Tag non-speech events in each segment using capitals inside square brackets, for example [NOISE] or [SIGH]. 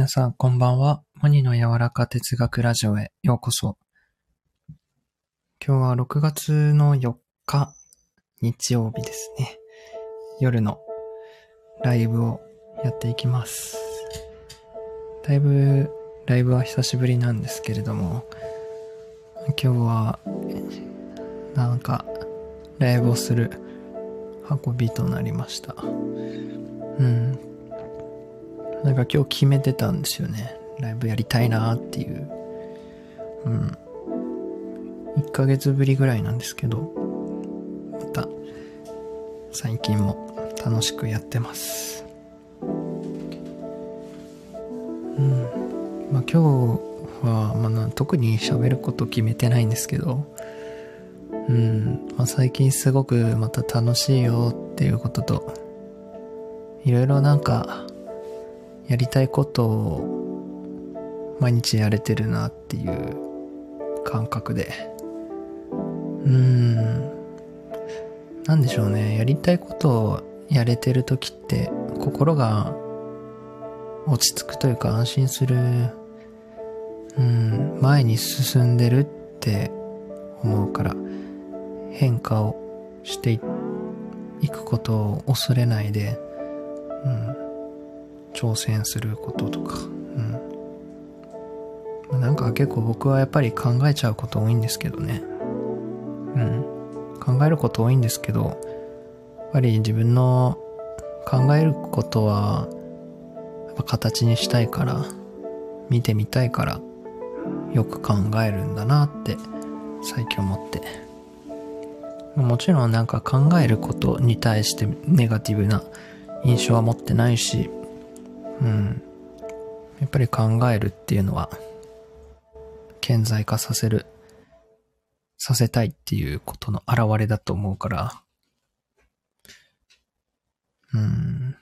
皆さん、こんばんは。モニの柔らか哲学ラジオへようこそ。今日は6月の4日、日曜日ですね。夜のライブをやっていきます。だいぶ、ライブは久しぶりなんですけれども、今日は、なんか、ライブをする運びとなりました。うん。なんか今日決めてたんですよね。ライブやりたいなっていう。うん。1ヶ月ぶりぐらいなんですけど、また、最近も楽しくやってます。うん。まあ今日は、まあな、特に喋ること決めてないんですけど、うん。まあ最近すごくまた楽しいよっていうことと、いろいろなんか、やりたいことを毎日やれてるなっていう感覚で。うーん。なんでしょうね。やりたいことをやれてる時って心が落ち着くというか安心する。うん。前に進んでるって思うから変化をしていくことを恐れないで、うん。挑戦することとか、うん。なんか結構僕はやっぱり考えちゃうこと多いんですけどね。うん。考えること多いんですけど、やっぱり自分の考えることは、やっぱ形にしたいから、見てみたいから、よく考えるんだなって、最近思って。もちろんなんか考えることに対してネガティブな印象は持ってないし、うん。やっぱり考えるっていうのは、顕在化させる、させたいっていうことの表れだと思うから、うん。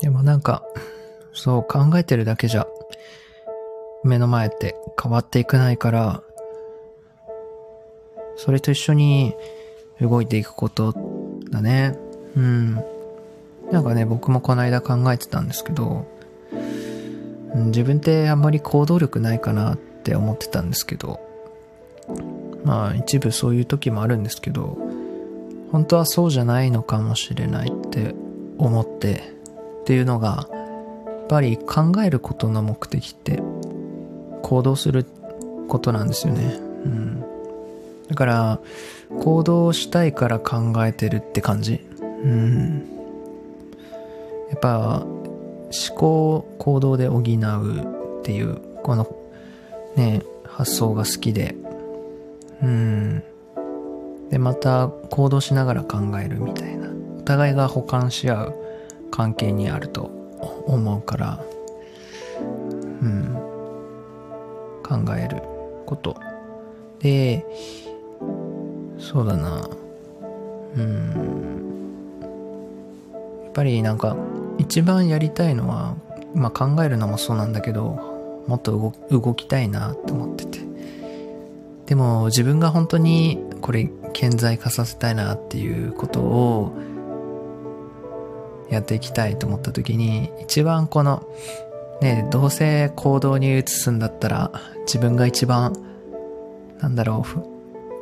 でもなんか、そう考えてるだけじゃ、目の前って変わっていくないから、それと一緒に動いていくことだね。うん。なんかね、僕もこの間考えてたんですけど、自分ってあんまり行動力ないかなって思ってたんですけど、まあ一部そういう時もあるんですけど、本当はそうじゃないのかもしれないって思って、っていうのが、やっぱり考えることの目的って行動することなんですよね。うん。だから、行動したいから考えてるって感じ。うん。やっぱ思考行動で補うっていうこのね発想が好きで。うん。でまた行動しながら考えるみたいな。お互いが補完し合う関係にあると思うからうん。考えること。でそうだな。うん。ぱりなんか一番やりたいのは、まあ、考えるのもそうなんだけどもっと動動きたいなって思ってて。でも自分が本当にこれ顕在化させたいなっていうことをやっていきたいと思った時に一番このねどうせ行動に移すんだったら自分が一番なんだろ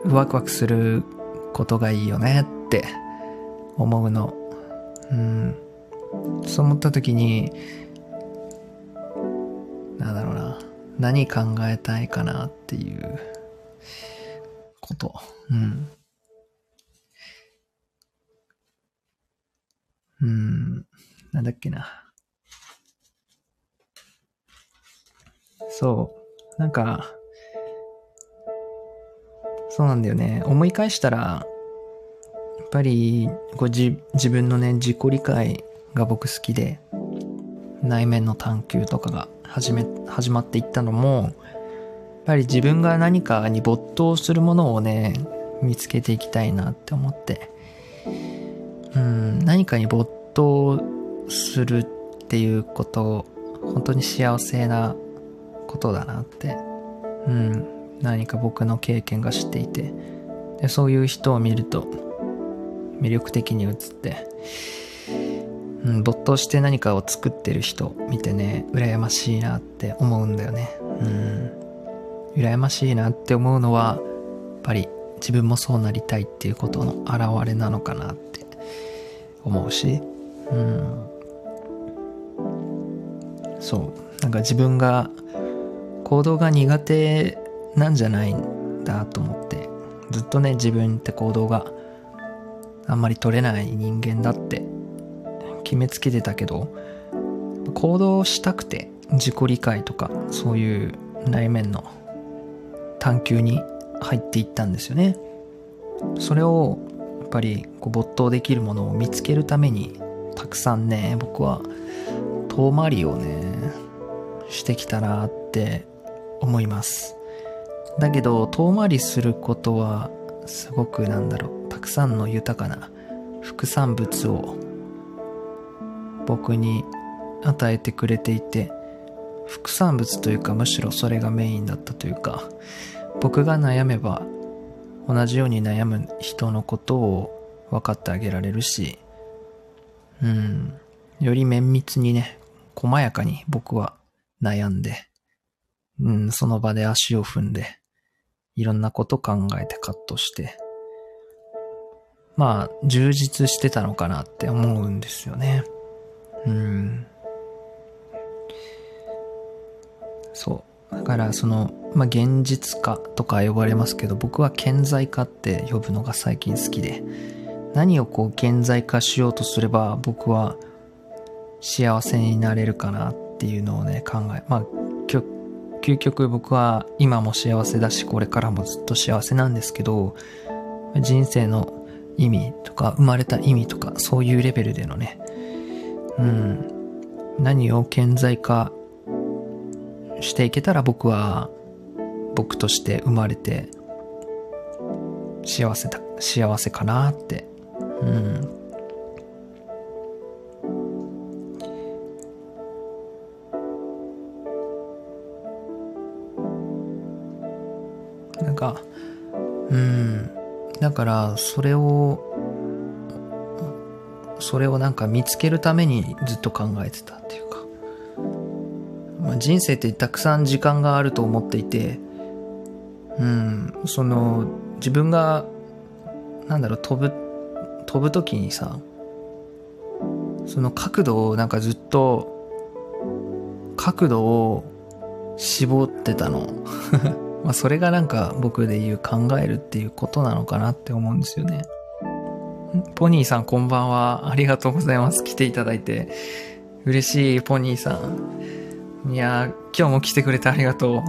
うワクワクすることがいいよねって思うの。うんそう思った時に、なんだろうな。何考えたいかなっていうこと。うん。うん。なんだっけな。そう。なんか、そうなんだよね。思い返したら、っぱりこうじ自分のね自己理解が僕好きで内面の探求とかが始め始まっていったのもやっぱり自分が何かに没頭するものをね見つけていきたいなって思ってうん何かに没頭するっていうこと本当に幸せなことだなってうん何か僕の経験が知っていてでそういう人を見ると魅力的に映ってうん、没頭して何かを作ってる人見てね、羨ましいなって思うんだよね。うん。羨ましいなって思うのは、やっぱり自分もそうなりたいっていうことの表れなのかなって思うし、うん。そう。なんか自分が行動が苦手なんじゃないんだと思って、ずっとね、自分って行動があんまり取れない人間だって。決めつけてたけど行動したくて自己理解とかそういう内面の探求に入っていったんですよね。それをやっぱりこう没頭できるものを見つけるためにたくさんね僕は遠回りをねしてきたなって思います。だけど遠回りすることはすごくなんだろう。たくさんの豊かな副産物を僕に与えてくれていて副産物というかむしろそれがメインだったというか僕が悩めば同じように悩む人のことを分かってあげられるしうんより綿密にね細やかに僕は悩んでうんその場で足を踏んでいろんなこと考えてカットしてまあ充実してたのかなって思うんですよねうん。そう。だからその、まあ、現実化とか呼ばれますけど、僕は顕在化って呼ぶのが最近好きで、何をこう顕在化しようとすれば僕は幸せになれるかなっていうのをね、考え、まあ、究極僕は今も幸せだし、これからもずっと幸せなんですけど、人生の意味とか、生まれた意味とか、そういうレベルでのね、うん、何を顕在化していけたら僕は僕として生まれて幸せだ幸せかなって。うからそれをそれをなんか見つけるためにずっと考えてたっていうか、まあ、人生ってたくさん時間があると思っていてうんその自分がなんだろう飛ぶ飛ぶ時にさその角度をなんかずっと角度を絞ってたの。まあそれがなんか僕で言う考えるっていうことなのかなって思うんですよね。ポニーさんこんばんは。ありがとうございます。来ていただいて。嬉しい、ポニーさん。いやー今日も来てくれてありがとう。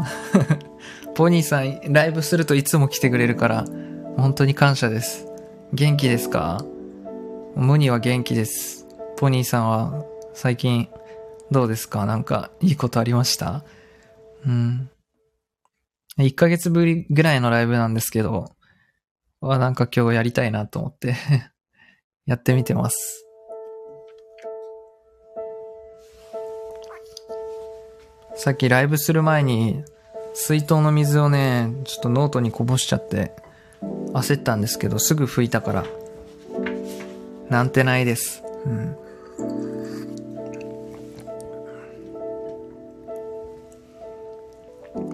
[LAUGHS] ポニーさん、ライブするといつも来てくれるから、本当に感謝です。元気ですか？無には元気です。ポニーさんは最近どうですか？なんかいいことありました？うん。1ヶ月ぶりぐらいのライブなんですけど、はなんか今日やりたいなと思って [LAUGHS] やってみてます。さっきライブする前に水筒の水をね、ちょっとノートにこぼしちゃって焦ったんですけどすぐ拭いたから。なんてないです。うん。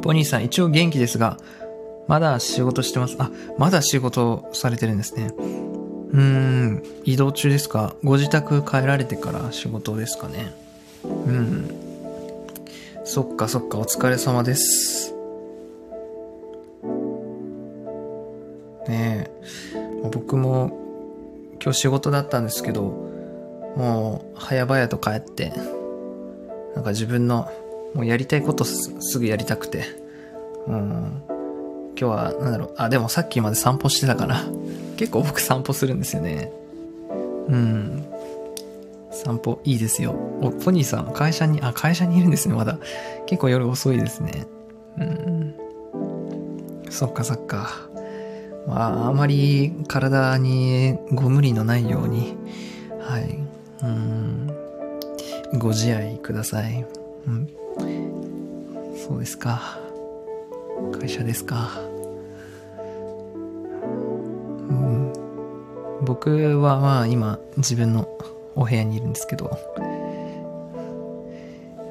ポニーさん一応元気ですが、まだ仕事してます。あ、まだ仕事されてるんですね。うん、移動中ですか？ご自宅帰られてから仕事ですかね。うん。そっかそっか、お疲れ様です。ねえ、僕も今日仕事だったんですけど、もう早々と帰って、なんか自分のもうやりたいことすぐやりたくて、うん、今日は、なんだろう、あ、でもさっきまで散歩してたから、結構僕散歩するんですよね。うん。散歩いいですよ。お、ポニーさん、会社に、あ、会社にいるんですね、まだ。結構夜遅いですね。うん。そっかそっか。まあ、あまり体にご無理のないように、はい。うん。ご自愛ください。うん。そうですか。会社ですか。うん。僕はまあ今自分のお部屋にいるんですけど、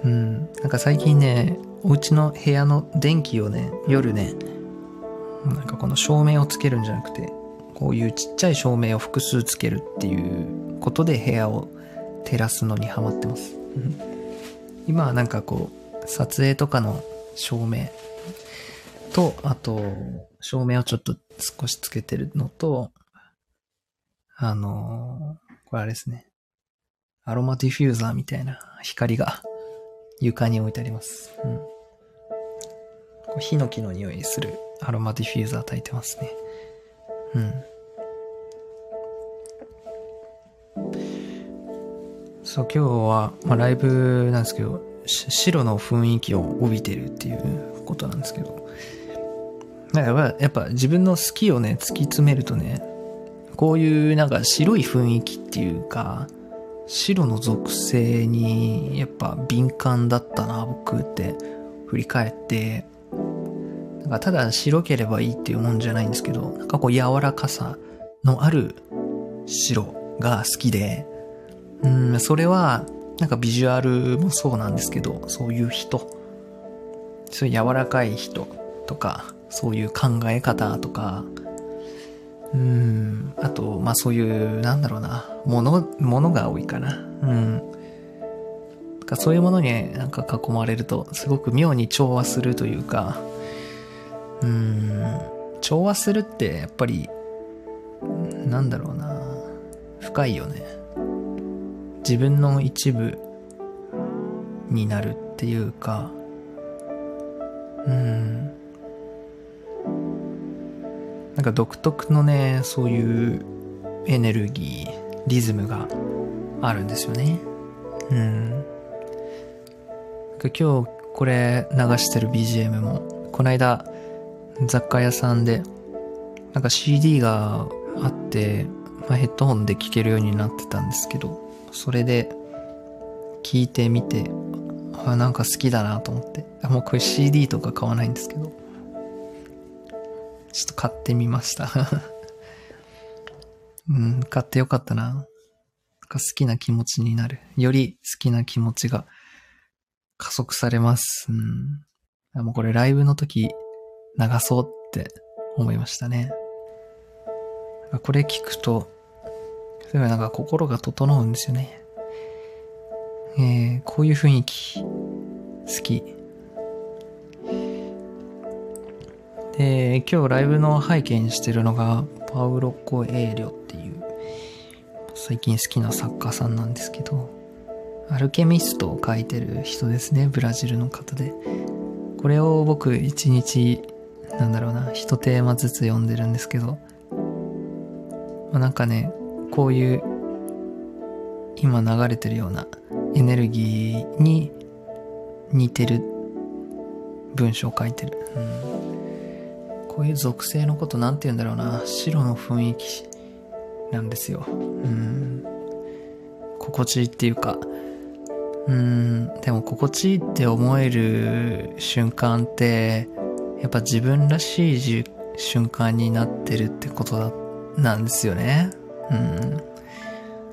うん、なんか最近ね、お家の部屋の電気をね、夜ね、なんかこの照明をつけるんじゃなくて、こういうちっちゃい照明を複数つけるっていうことで部屋を照らすのにハマってます。今はなんかこう、撮影とかの照明と、あと、照明をちょっと少しつけてるのと、あのー、これあれですね。アロマディフューザーみたいな光が床に置いてあります。うん。こうヒノキの匂いするアロマディフューザー焚いてますね。うん。そう、今日は、まあ、ライブなんですけど、白の雰囲気を帯びてるっていうことなんですけど、やっぱやっぱ自分の好きをね、突き詰めるとね、こういうなんか白い雰囲気っていうか、白の属性にやっぱ敏感だったな、僕って振り返って、なんかただ白ければいいっていうもんじゃないんですけど、なんかこう柔らかさのある白が好きで、うん、それはなんかビジュアルもそうなんですけど、そういう人、そういう柔らかい人とか、そういう考え方とか、うん、あと、まあそういう、なんだろうな、もの、ものが多いかな。うん。かそういうものになんか囲まれると、すごく妙に調和するというか、うん、調和するってやっぱり、なんだろうな、深いよね。自分の一部になるっていうか、うん。なんか独特のね、そういうエネルギー、リズムがあるんですよね。うん。今日これ流してる BGM も、この間雑貨屋さんで、なんか CD があって、まあ、ヘッドホンで聴けるようになってたんですけど、それで聞いてみて、あなんか好きだなと思って。もうこれ CD とか買わないんですけど、ちょっと買ってみました [LAUGHS] うん、買ってよかったな。なんか好きな気持ちになる。より好きな気持ちが加速されます。うん。もうこれライブの時流そうって思いましたね。これ聞くと、すごいなんか心が整うんですよね。えー、こういう雰囲気、好き。で、今日ライブの背景にしてるのが、パウロ・コエーリョっていう、最近好きな作家さんなんですけど、アルケミストを書いてる人ですね、ブラジルの方で。これを僕一日なんだろうな、一テーマずつ読んでるんですけど、まあ、なんかね、こういう、今流れてるようなエネルギーに似てる文章を書いてる。うん、こういう属性のことなんて言うんだろうな、白の雰囲気なんですよ。うん、心地いいっていうか、うん、でも心地いいって思える瞬間って、やっぱ自分らしい瞬間になってるってことだ、なんですよね。うん。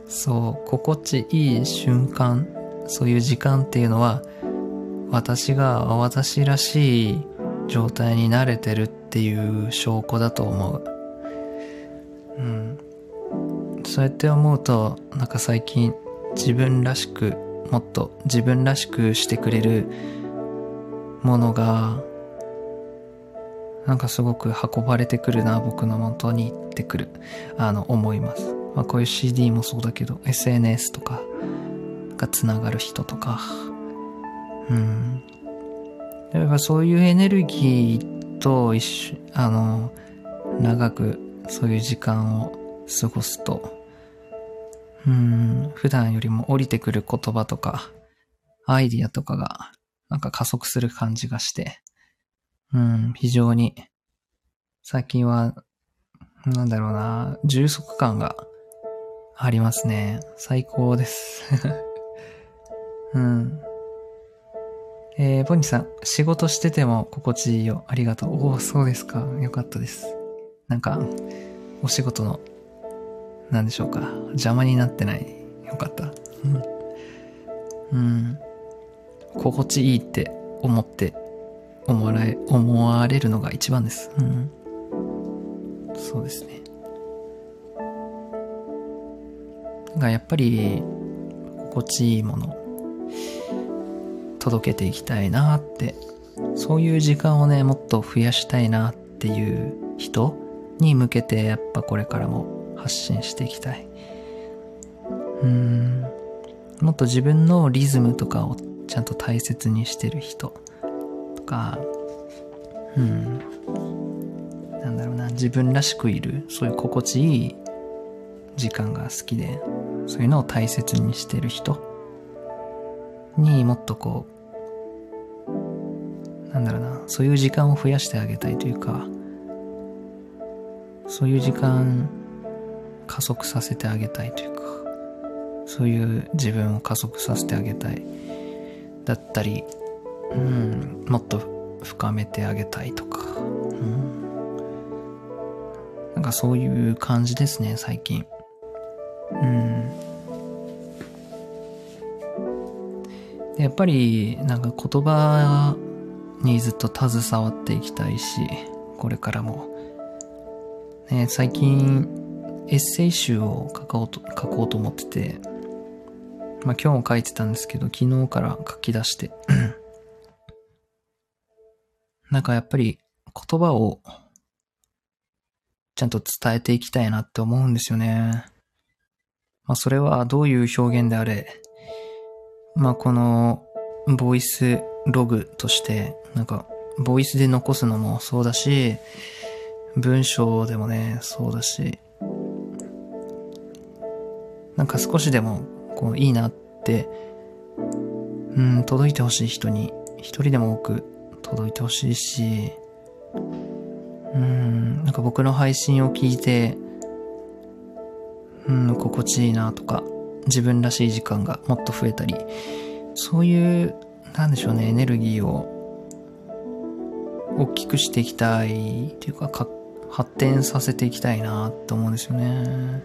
そう、心地いい瞬間、そういう時間っていうのは、私が私らしい状態に慣れてるっていう証拠だと思う。うん。そうやって思うと、なんか最近自分らしく、もっと自分らしくしてくれるものがなんかすごく運ばれてくるな、僕の元に行ってくる、あの、思います。まあこういう CD もそうだけど、SNS とかが繋がる人とか、うん。やっぱそういうエネルギーと一緒、あの、長くそういう時間を過ごすと、うん、普段よりも降りてくる言葉とか、アイディアとかが、なんか加速する感じがして、うん、非常に、最近は、なんだろうな、充足感がありますね。最高です。[LAUGHS] うん。えー、ボニーさん、仕事してても心地いいよ。ありがとう。おお、そうですか。よかったです。なんか、お仕事の、なんでしょうか。邪魔になってない。よかった。うん。うん。心地いいって思って、思われ、思われるのが一番です。うん。そうですね。がやっぱり、心地いいもの、届けていきたいなって、そういう時間をね、もっと増やしたいなっていう人に向けて、やっぱこれからも発信していきたい。うん。もっと自分のリズムとかをちゃんと大切にしてる人か、うん。なんだろうな、自分らしくいる、そういう心地いい時間が好きで、そういうのを大切にしてる人にもっとこう、なんだろうな、そういう時間を増やしてあげたいというか、そういう時間加速させてあげたいというか、そういう自分を加速させてあげたい。だったり、うん、もっと深めてあげたいとか、うん、なんかそういう感じですね、最近。うん。やっぱり、なんか言葉にずっと携わっていきたいし、これからも。ね、最近、エッセイ集を書こうと、書こうと思ってて、まあ今日も書いてたんですけど、昨日から書き出して。なんかやっぱり言葉をちゃんと伝えていきたいなって思うんですよね。まあそれはどういう表現であれ、まあこのボイスログとして、なんかボイスで残すのもそうだし、文章でもね、そうだし、なんか少しでもこういいなって、うん、届いてほしい人に一人でも多く届いてほしいし、うん、なんか僕の配信を聞いて、うん、心地いいなとか、自分らしい時間がもっと増えたり、そういう、なんでしょうね、エネルギーを大きくしていきたいっていうかか、発展させていきたいなと思うんですよね。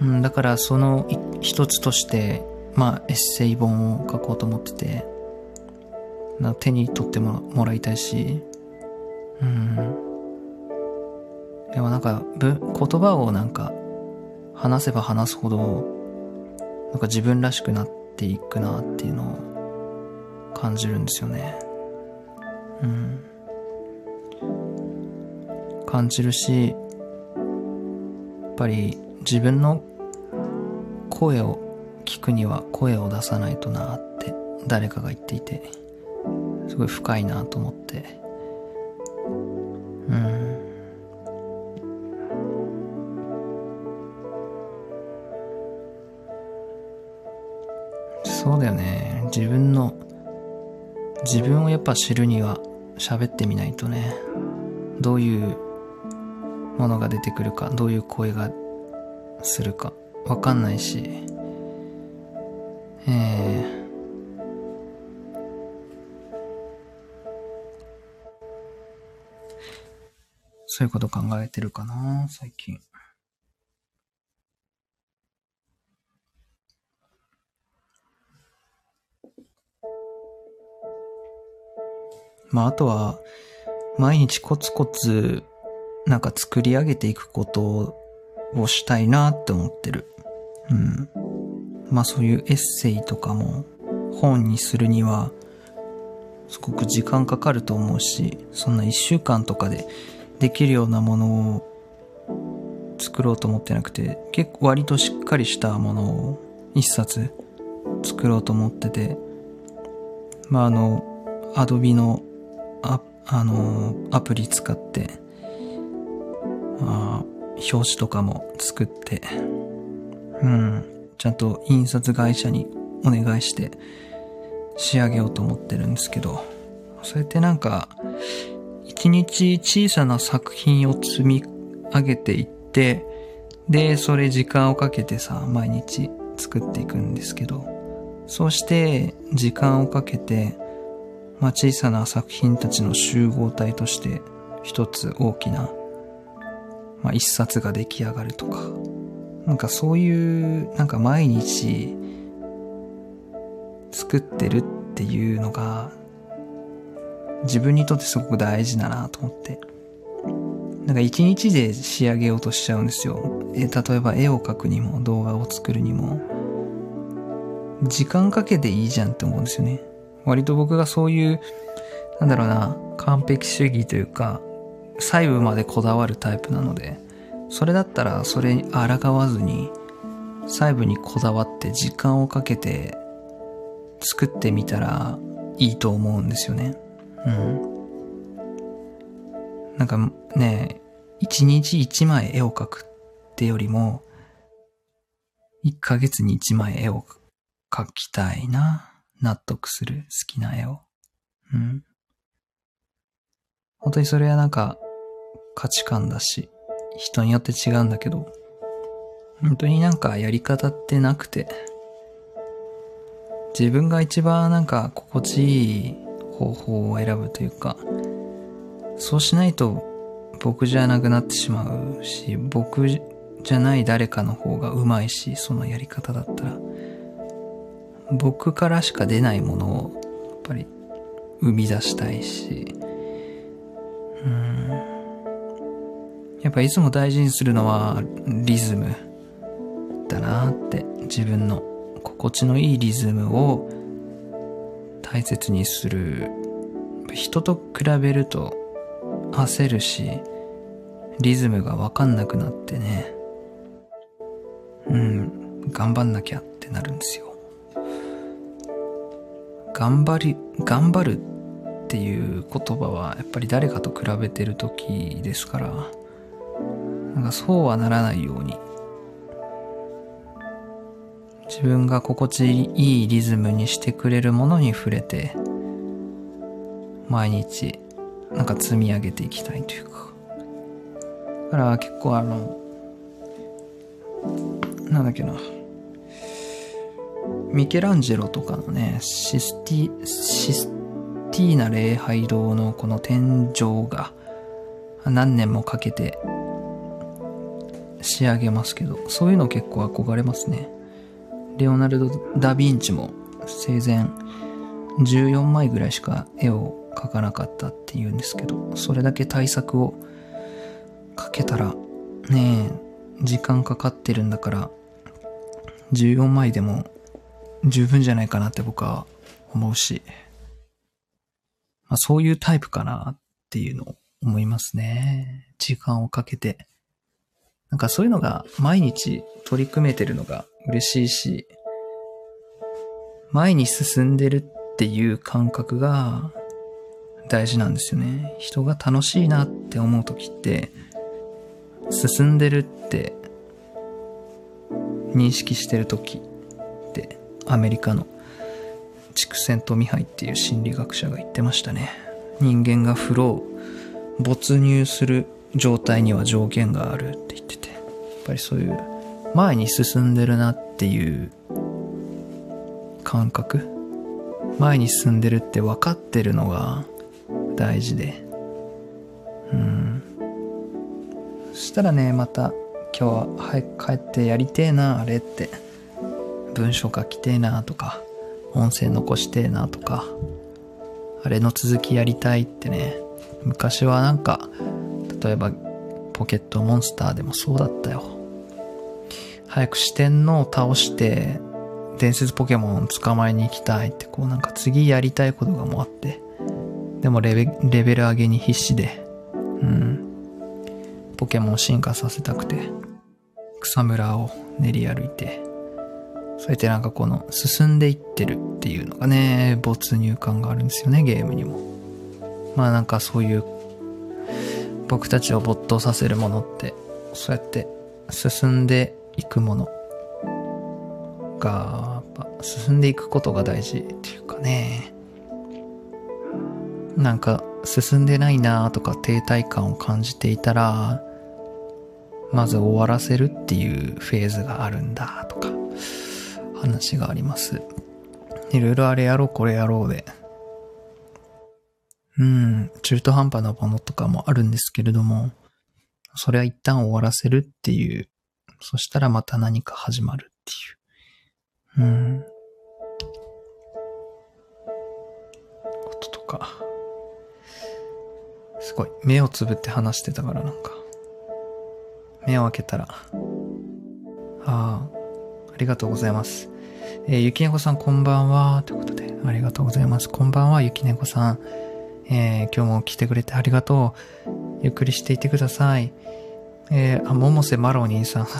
うん、だからその一つとして、まあエッセイ本を書こうと思ってて、な手に取ってもらいたいし、うん。でもなんか、言葉をなんか、話せば話すほど、なんか自分らしくなっていくなっていうのを感じるんですよね。うん。感じるし、やっぱり自分の声を聞くには声を出さないとなって誰かが言っていて、すごい深いなと思って。うん。そうだよね。自分の、自分をやっぱ知るには喋ってみないとね。どういうものが出てくるか、どういう声がするか、わかんないし。ええそういうこと考えてるかな、最近。まあ、あとは、毎日コツコツ、なんか作り上げていくことをしたいなって思ってる。うん。まあそういうエッセイとかも本にするには、すごく時間かかると思うし、そんな一週間とかでできるようなものを作ろうと思ってなくて、結構割としっかりしたものを一冊作ろうと思ってて、まああの、アドビのあ、あの、アプリ使って、あ、表紙とかも作って、うん、ちゃんと印刷会社にお願いして仕上げようと思ってるんですけど、そうやってなんか、一日小さな作品を積み上げていって、で、それ時間をかけてさ、毎日作っていくんですけど、そうして時間をかけて、まあ、小さな作品たちの集合体として一つ大きな、まあ、一冊が出来上がるとか、なんかそういう、なんか毎日作ってるっていうのが自分にとってすごく大事だなと思って。なんか一日で仕上げようとしちゃうんですよ。え、例えば絵を描くにも動画を作るにも時間かけていいじゃんって思うんですよね。割と僕がそういう、なんだろうな、完璧主義というか、細部までこだわるタイプなので、それだったらそれに抗わずに、細部にこだわって時間をかけて作ってみたらいいと思うんですよね。うん。なんかね、一日一枚絵を描くってよりも、一ヶ月に一枚絵を描きたいな。納得する好きな絵を。うん。本当にそれはなんか価値観だし、人によって違うんだけど、本当になんかやり方ってなくて、自分が一番なんか心地いい方法を選ぶというか、そうしないと僕じゃなくなってしまうし、僕じゃない誰かの方がうまいし、そのやり方だったら、僕からしか出ないものを、やっぱり生み出したいし、うん。やっぱいつも大事にするのはリズムだなって自分の心地のいいリズムを大切にする。人と比べると焦るしリズムがわかんなくなってね。うん頑張んなきゃってなるんですよ。頑張り頑張るっていう言葉はやっぱり誰かと比べてる時ですからなんかそうはならないように自分が心地いいリズムにしてくれるものに触れて毎日なんか積み上げていきたいというかだから結構あのなんだっけなミケランジェロとかのねシスティシスティーナ礼拝堂のこの天井が何年もかけて仕上げますけど、そういうの結構憧れますね。レオナルド・ダ・ヴィンチも生前14枚ぐらいしか絵を描かなかったって言うんですけど、それだけ対策をかけたら、ねえ、時間かかってるんだから、14枚でも十分じゃないかなって僕は思うし、まあ、そういうタイプかなっていうのを思いますね。時間をかけて。なんかそういうのが毎日取り組めてるのが嬉しいし、前に進んでるっていう感覚が大事なんですよね。人が楽しいなって思う時って、進んでるって認識してる時ってアメリカの畜生とミハイっていう心理学者が言ってましたね。人間がフロー、没入する状態には条件があるって言ってて、やっぱりそういう前に進んでるなっていう感覚、前に進んでるって分かってるのが大事で、うん。そしたらね、また今日は早く帰ってやりてえな、あれって。文章書きてえなとか、音声残してえなとか、あれの続きやりたいってね、昔はなんか、例えばポケットモンスターでもそうだったよ。早く四天王を倒して、伝説ポケモン捕まえに行きたいって、こうなんか次やりたいことがもうあって、でもレベレベル上げに必死で、うん。ポケモンを進化させたくて、草むらを練り歩いて、そうやってなんかこの進んでいってるっていうのがね、没入感があるんですよね、ゲームにも。まあなんかそういう僕たちを没頭させるものって、そうやって進んでいくものが、やっぱ進んでいくことが大事っていうかね。なんか進んでないなとか停滞感を感じていたら、まず終わらせるっていうフェーズがあるんだとか、話があります。いろいろあれやろうこれやろうで。うん、中途半端なものとかもあるんですけれども、それは一旦終わらせるっていうそしたらまた何か始まるっていう。うん。こととか。すごい。目をつぶって話してたからなんか。目を開けたら。ああ、ありがとうございます。えー、ゆきねこさんこんばんは。ということで、ありがとうございます。こんばんは、ゆきねこさん。えー、今日も来てくれてありがとう。ゆっくりしていてください。えー、あ、百瀬マロニーさん。[LAUGHS]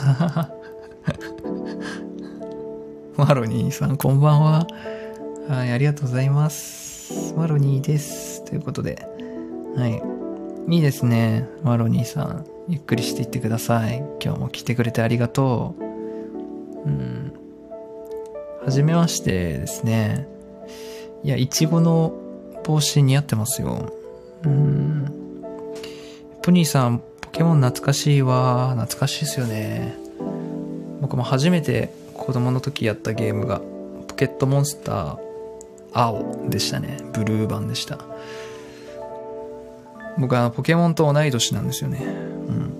マロニーさん、こんばんは。はい、ありがとうございます。マロニーです。ということで。はい。いいですね。マロニーさん。ゆっくりしていってください。今日も来てくれてありがとう。うん。はじめましてですね。いや、いちごの帽子似合ってますよ。うん。プニーさん、ケモン懐かしいわ。懐かしいですよね。僕も初めて子供の時やったゲームが、ポケットモンスター青でしたね。ブルー版でした。僕はポケモンと同い年なんですよね。うん。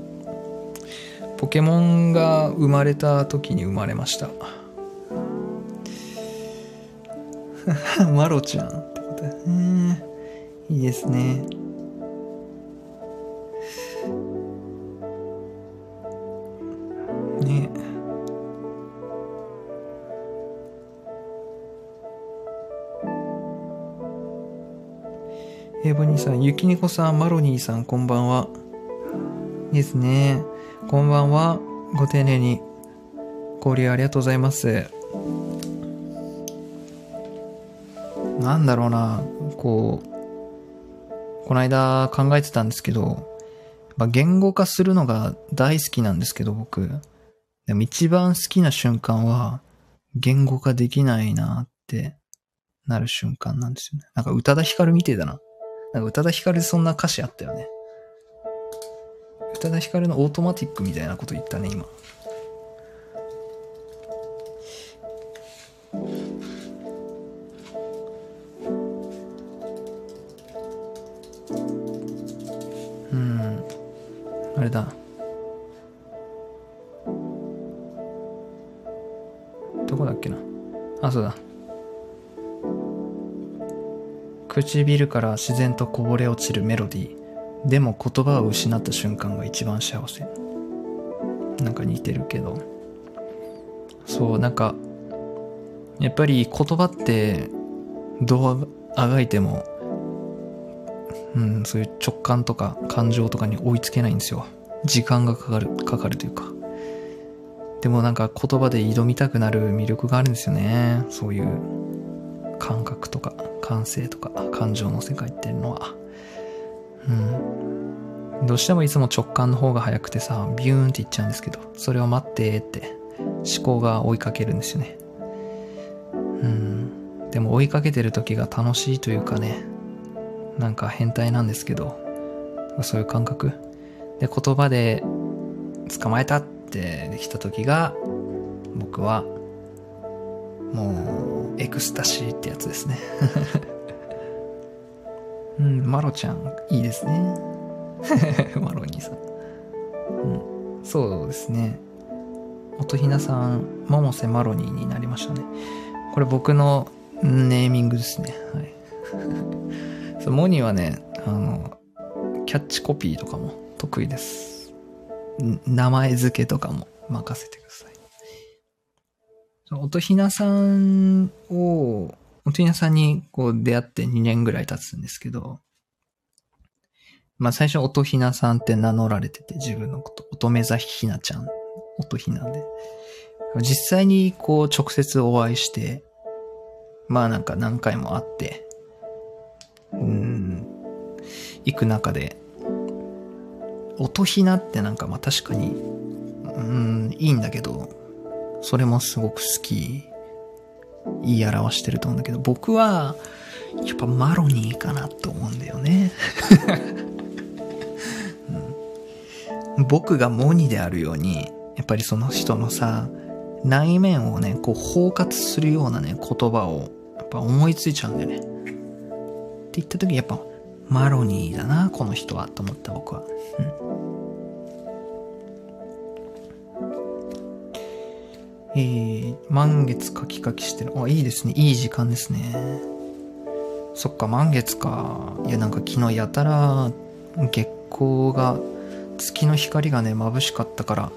ポケモンが生まれた時に生まれました。[LAUGHS] マロちゃんってことね。いいですね。ねえボニーさん、ゆきねこさん、マロニーさん、こんばんは。いいですね。こんばんは。ご丁寧に交流ありがとうございます。なんだろうな、こう、この間考えてたんですけど、言語化するのが大好きなんですけど、僕。でも一番好きな瞬間は、言語化できないなってなる瞬間なんですよね。なんか宇多田ヒカルみてえだな。なんか宇多田ヒカルそんな歌詞あったよね。宇多田ヒカルのオートマティックみたいなこと言ったね、今。だっけな。あ、そうだ。唇から自然とこぼれ落ちるメロディー。でも言葉を失った瞬間が一番幸せ。なんか似てるけど。そう、なんか、やっぱり言葉ってどうあがいても、うん、そういう直感とか感情とかに追いつけないんですよ。時間がかかる、かかるというか。でもなんか言葉で挑みたくなる魅力があるんですよね。そういう感覚とか感性とか感情の世界っていうのは。うん。どうしてもいつも直感の方が早くてさ、ビューンっていっちゃうんですけど、それを待ってって思考が追いかけるんですよね。うん。でも追いかけてる時が楽しいというかね、なんか変態なんですけど、そういう感覚。で、言葉で捕まえたってできた時が、僕は、もう、エクスタシーってやつですね。[LAUGHS] うん、マロちゃん、いいですね。[LAUGHS] マロ兄さん。うん、そうですね。音ひなさん、百瀬マロニーになりましたね。これ僕のネーミングですね。はい。[LAUGHS] そうモニーはね、あの、キャッチコピーとかも得意です。名前付けとかも任せてください。音ひなさんを、音ひなさんにこう出会って2年ぐらい経つんですけど、まあ最初音ひなさんって名乗られてて自分のこと、乙女座ひなちゃん、音ひなで。実際にこう直接お会いして、まあなんか何回も会って、うん、行く中で、音ひなってなんかまあ確かに、うん、いいんだけど、それもすごく好き、言い表してると思うんだけど、僕は、やっぱマロニーかなと思うんだよね。うん、僕がモニであるように、やっぱりその人のさ、内面をね、こう包括するようなね、言葉を、やっぱ思いついちゃうんだよね。って言った時やっぱ、マロニーだな、この人は、と思った僕は。うん。えー、満月カキカキしてる。あ、いいですね。いい時間ですね。そっか、満月か。いや、なんか昨日やたら月光が、月の光がね、眩しかったから、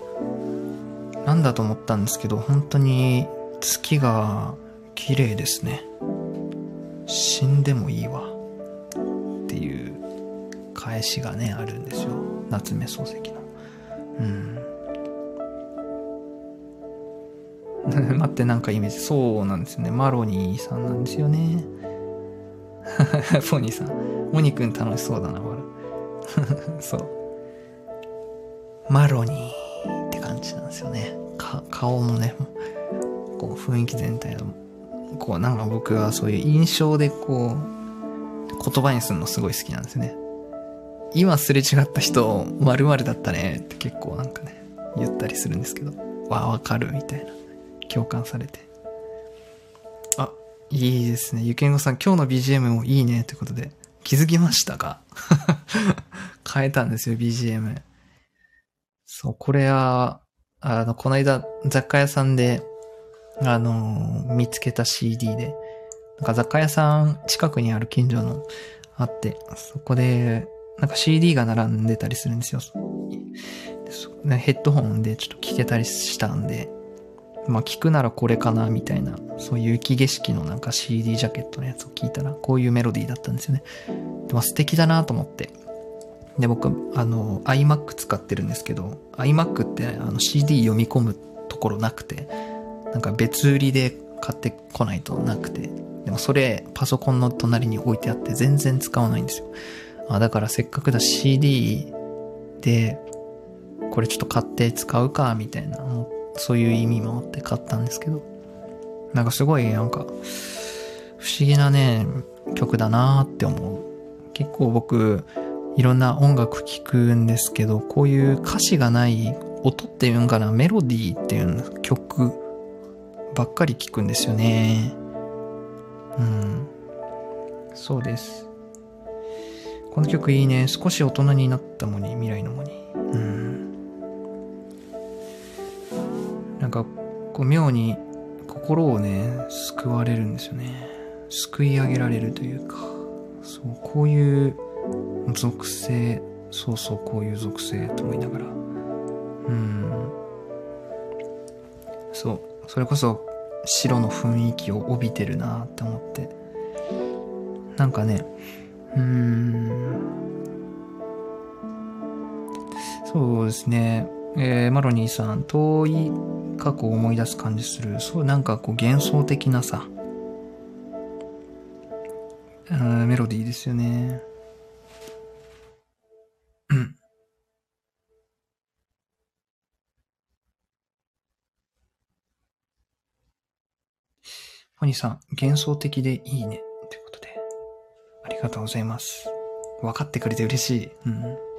なんだと思ったんですけど、本当に月が綺麗ですね。死んでもいいわ。返しがね、あるんですよ。夏目漱石の。うん。待って、なんかイメージ。そうなんですよね。マロニーさんなんですよね。[LAUGHS] ポニーさん。モニ君楽しそうだな、マロ。[LAUGHS] そう。マロニーって感じなんですよね。か、顔もね、こう雰囲気全体の、こうなんか僕はそういう印象でこう、言葉にするのすごい好きなんですね。今すれ違った人、〇〇だったねって結構なんかね、言ったりするんですけど、わ、わかるみたいな。共感されて。あ、いいですね。ゆけんごさん、今日の BGM もいいねってことで、気づきましたか？[LAUGHS] 変えたんですよ、BGM。そう、これは、あの、この間、雑貨屋さんで、あの見つけた CD で、なんか雑貨屋さん近くにある近所のあって、そこで、なんか CD が並んでたりするんですよ。ヘッドホンでちょっと聞けたりしたんで、まあ聞くならこれかなみたいな、そういう雪景色のなんか CD ジャケットのやつを聞いたら、こういうメロディーだったんですよね。でも素敵だなと思って。で、僕、あの、iMac 使ってるんですけど、iMac ってあの CD 読み込むところなくて、なんか別売りで買ってこないとなくて、でもそれパソコンの隣に置いてあって全然使わないんですよ。あだからせっかくだ CD で、これちょっと買って使うか、みたいな、そういう意味もあって買ったんですけど、なんかすごいなんか、不思議なね、曲だなって思う。結構僕、いろんな音楽聴くんですけど、こういう歌詞がない音っていうんかな、メロディーっていう曲ばっかり聴くんですよね。うん。そうです。この曲いいね。少し大人になったのに、未来のもに。うん。なんか、こう、妙に心をね、救われるんですよね。救い上げられるというか、そう、こういう属性、そうそう、こういう属性と思いながら。うん。そう、それこそ白の雰囲気を帯びてるなって思って。なんかね、うん。そうですね。えー、マロニーさん、遠い過去を思い出す感じする。そう、なんかこう幻想的なさ、メロディーですよね。うん。ホニーさん、幻想的でいいね。ありがとうございます。分かってくれて嬉しい。うん。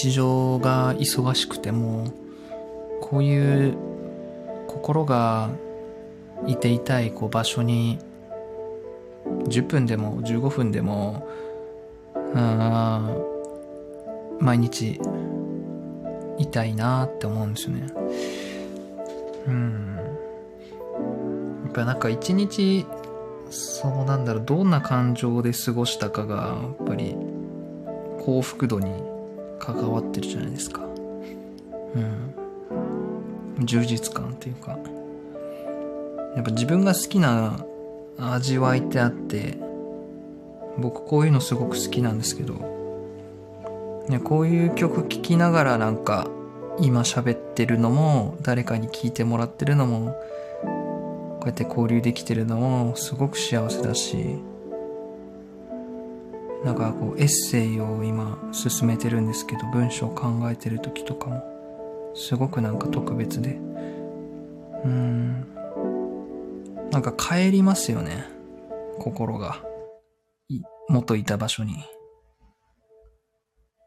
日常が忙しくてもこういう心がいていたいこう場所に10分でも15分でもあ毎日いたいなって思うんですよね。うん。やっぱなんか一日そうなんだろうどんな感情で過ごしたかがやっぱり幸福度に関わってるじゃないですか。うん。充実感っていうか。やっぱ自分が好きな味わいってあって、僕こういうのすごく好きなんですけど、ね、こういう曲聴きながらなんか今喋ってるのも誰かに聞いてもらってるのもこうやって交流できてるのもすごく幸せだしなんかこうエッセイを今進めてるんですけど文章を考えてる時とかもすごくなんか特別で。うーん。なんか帰りますよね。心が。元いた場所に。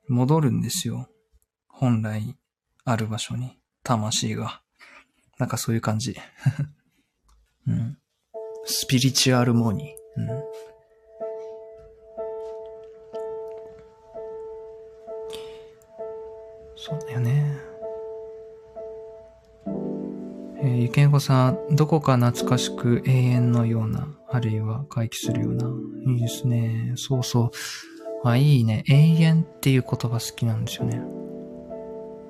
戻るんですよ。本来ある場所に。魂が。なんかそういう感じ。[LAUGHS] うん。スピリチュアルモニー。うん。そうだよね。えー、ゆけんこさん、どこか懐かしく永遠のような、あるいは回帰するような。いいですね。そうそう。あ、いいね。永遠っていう言葉好きなんですよね。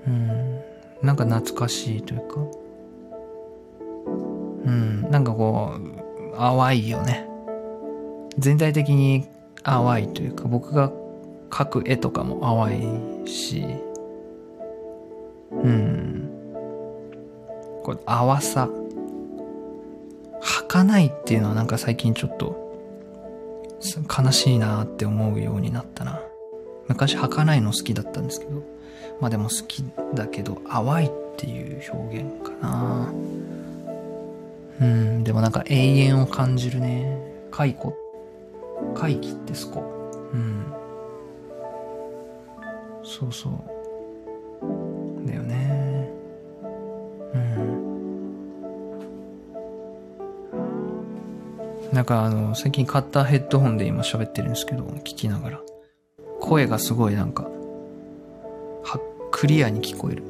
うん。なんか懐かしいというか。うん。なんかこう、淡いよね。全体的に淡いというか、僕が描く絵とかも淡いし、うん。これ、淡さ。儚いっていうのはなんか最近ちょっと、悲しいなって思うようになったな。昔儚いの好きだったんですけど、まあでも好きだけど、淡いっていう表現かな。うん、でもなんか永遠を感じるね。解雇。回帰ってすこ。うん。そうそう。なんかあの、最近買ったヘッドホンで今喋ってるんですけど、聞きながら。声がすごいなんか、は、クリアに聞こえる。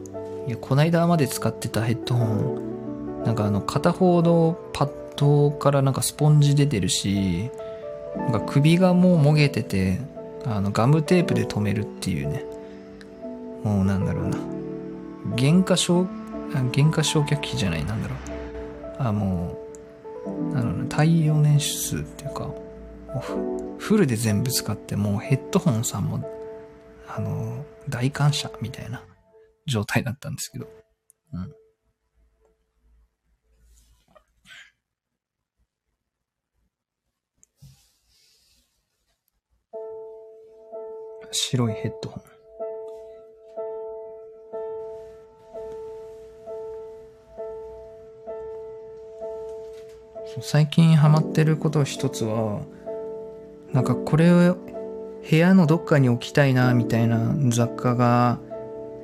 いや、こないだまで使ってたヘッドホン、なんかあの、片方のパッドからなんかスポンジ出てるし、なんか首がもうもげてて、あの、ガムテープで留めるっていうね。もうなんだろうな。原価償、原価償却費じゃない、なんだろう。あ、もう、あの、太陽年数っていうか、フルで全部使ってもうヘッドホンさんも、あの、大感謝みたいな状態だったんですけど。うん。白いヘッドホン。最近ハマってること一つは、なんかこれを部屋のどっかに置きたいな、みたいな雑貨が、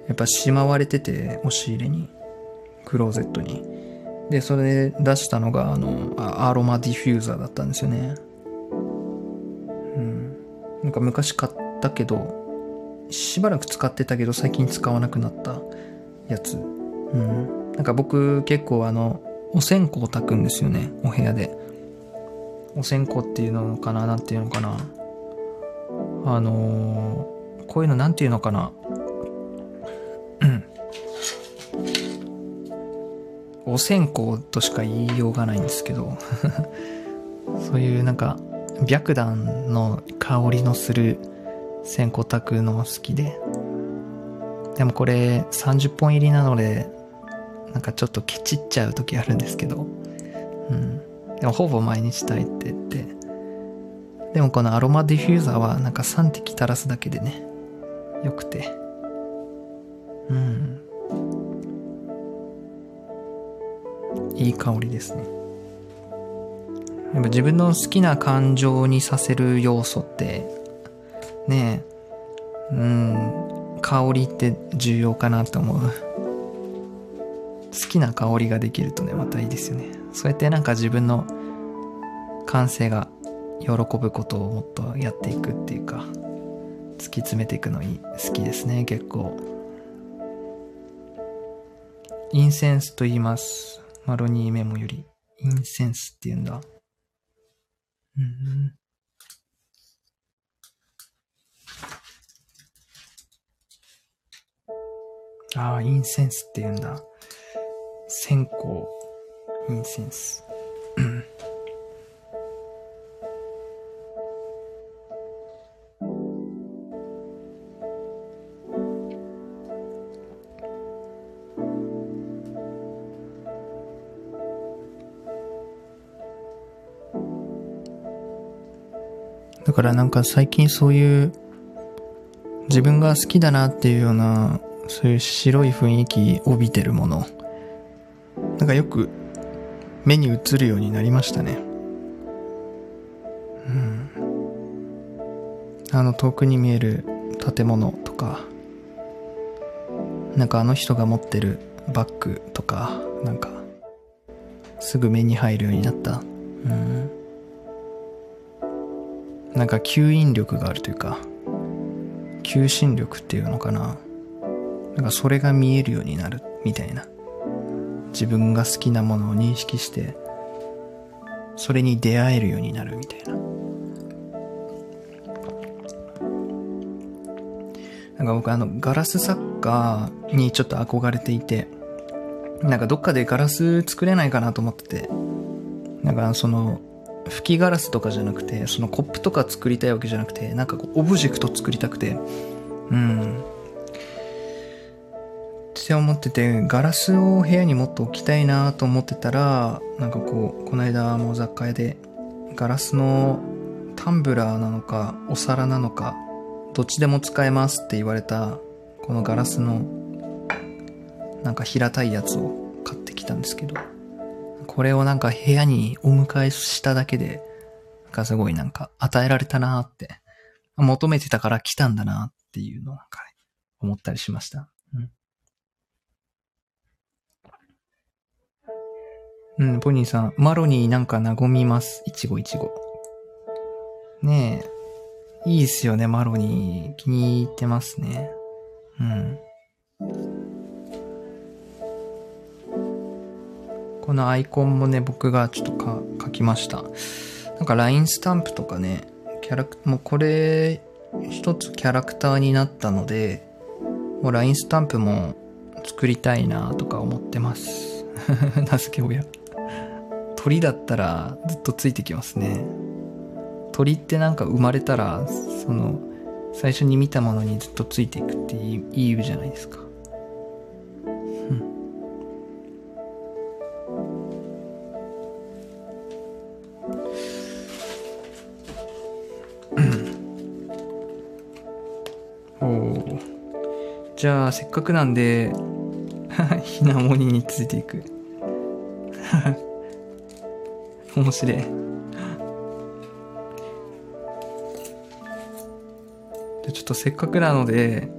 やっぱしまわれてて、押し入れに。クローゼットに。で、それで出したのが、あの、アロマディフューザーだったんですよね。うん。なんか昔買ったけど、しばらく使ってたけど、最近使わなくなったやつ。うん。なんか僕結構あの、お線香を炊くんですよね、お部屋で。お線香っていうのかななんていうのかな。あのー、こういうのなんていうのかな。お線香としか言いようがないんですけど。[LAUGHS] そういうなんか白檀の香りのする線香炊くの好きで。でもこれ30本入りなのでなんかちょっとケチっちゃう時あるんですけど、うん。でもほぼ毎日炊いてて、でもこのアロマディフューザーはなんか3滴垂らすだけでね、よくて、うん。いい香りですね。やっぱ自分の好きな感情にさせる要素って、ねえ、うん、香りって重要かなと思う。好きな香りができるとね、またいいですよね。そうやってなんか自分の感性が喜ぶことをもっとやっていくっていうか、突き詰めていくのい好きですね、結構。インセンスと言います。マロニーメモより。インセンスって言うんだ。うん。ああ、インセンスって言うんだ。線香、インセンス。だからなんか最近そういう自分が好きだなっていうようなそういう白い雰囲気帯びてるものなんかよく目に映るようになりましたね。うん。あの遠くに見える建物とかなんかあの人が持ってるバッグとかなんかすぐ目に入るようになった。うん。なんか吸引力があるというか求心力っていうのかな。なんかそれが見えるようになるみたいな。自分が好きなものを認識してそれに出会えるようになるみたいな。なんか僕あのガラス作家にちょっと憧れていてなんかどっかでガラス作れないかなと思っててなんかその吹きガラスとかじゃなくてそのコップとか作りたいわけじゃなくてなんかこうオブジェクト作りたくてうん。って思っててガラスを部屋にもっと置きたいなと思ってたらなんかこうこの間も雑貨屋でガラスのタンブラーなのかお皿なのかどっちでも使えますって言われたこのガラスのなんか平たいやつを買ってきたんですけどこれをなんか部屋にお迎えしただけでなんかすごいなんか与えられたなって求めてたから来たんだなっていうのを思ったりしました。うん。うん、ポニーさん、マロニーなんか和みます。いちごいちご。ねえ。いいっすよね、マロニー。気に入ってますね。うん。このアイコンもね、僕がちょっとか書きました。なんか LINE スタンプとかね、キャラク、もうこれ一つキャラクターになったので、もう LINE スタンプも作りたいなとか思ってます。名付け親。鳥だったらずっとついてきますね。鳥ってなんか生まれたら、その、最初に見たものにずっとついていくっていい言うじゃないですか。じゃあ、せっかくなんで、[LAUGHS] ひなもにについていく。面白い。で、ちょっとせっかくなので、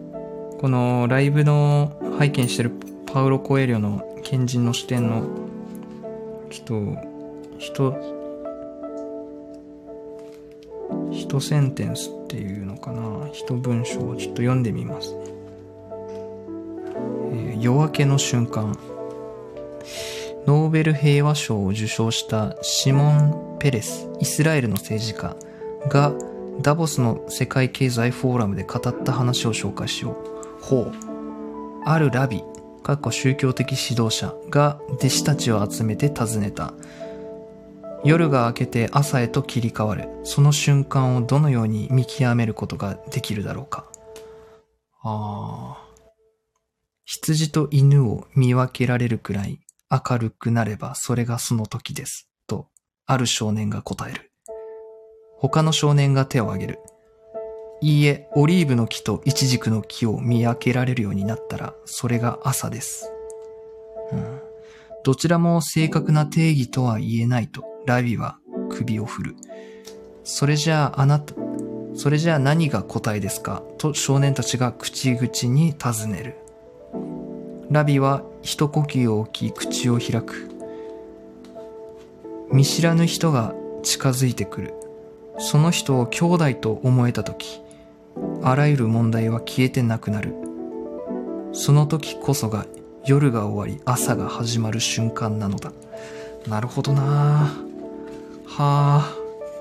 このライブの拝見してるパウロ・コエリョの賢人の視点の、ちょっと、人、一センテンスっていうのかな？一文章をちょっと読んでみますね。夜明けの瞬間ノーベル平和賞を受賞したシモン・ペレスイスラエルの政治家がダボスの世界経済フォーラムで語った話を紹介しよう。ほう。あるラビ、かっこ宗教的指導者が弟子たちを集めて尋ねた。夜が明けて朝へと切り替わる。その瞬間をどのように見極めることができるだろうか。ああ。羊と犬を見分けられるくらい明るくなればそれがその時です。と、ある少年が答える。他の少年が手を挙げる。いいえ、オリーブの木とイチジクの木を見分けられるようになったら、それが朝です。うん、どちらも正確な定義とは言えないと、ラビは首を振る。それじゃああなた、それじゃあ何が答えですか？と少年たちが口々に尋ねる。ラビは一呼吸を置き口を開く。見知らぬ人が近づいてくる。その人を兄弟と思えた時、あらゆる問題は消えてなくなる。その時こそが夜が終わり朝が始まる瞬間なのだ。なるほどなはあ、